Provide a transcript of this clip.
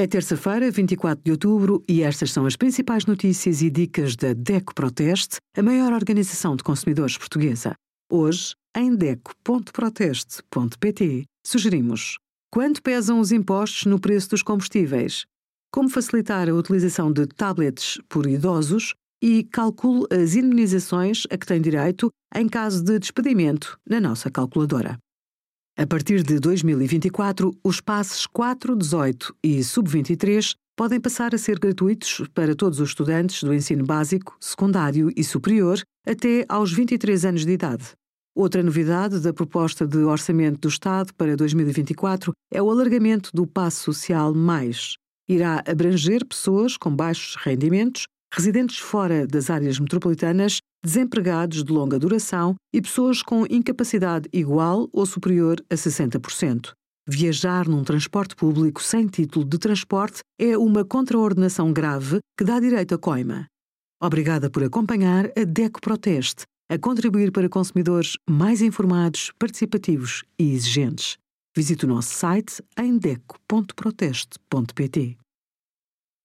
É terça-feira, 24 de outubro, e estas são as principais notícias e dicas da DECO Proteste, a maior organização de consumidores portuguesa. Hoje, em DECO.proteste.pt, sugerimos quanto pesam os impostos no preço dos combustíveis, como facilitar a utilização de tablets por idosos e calcule as indemnizações a que tem direito em caso de despedimento na nossa calculadora. A partir de 2024, os passes 4, 18 e sub-23 podem passar a ser gratuitos para todos os estudantes do ensino básico, secundário e superior até aos 23 anos de idade. Outra novidade da proposta de orçamento do Estado para 2024 é o alargamento do Passo Social Mais. Irá abranger pessoas com baixos rendimentos residentes fora das áreas metropolitanas, desempregados de longa duração e pessoas com incapacidade igual ou superior a 60%. Viajar num transporte público sem título de transporte é uma contraordenação grave que dá direito a coima. Obrigada por acompanhar a DECO Proteste, a contribuir para consumidores mais informados, participativos e exigentes. Visite o nosso site em deco.proteste.pt.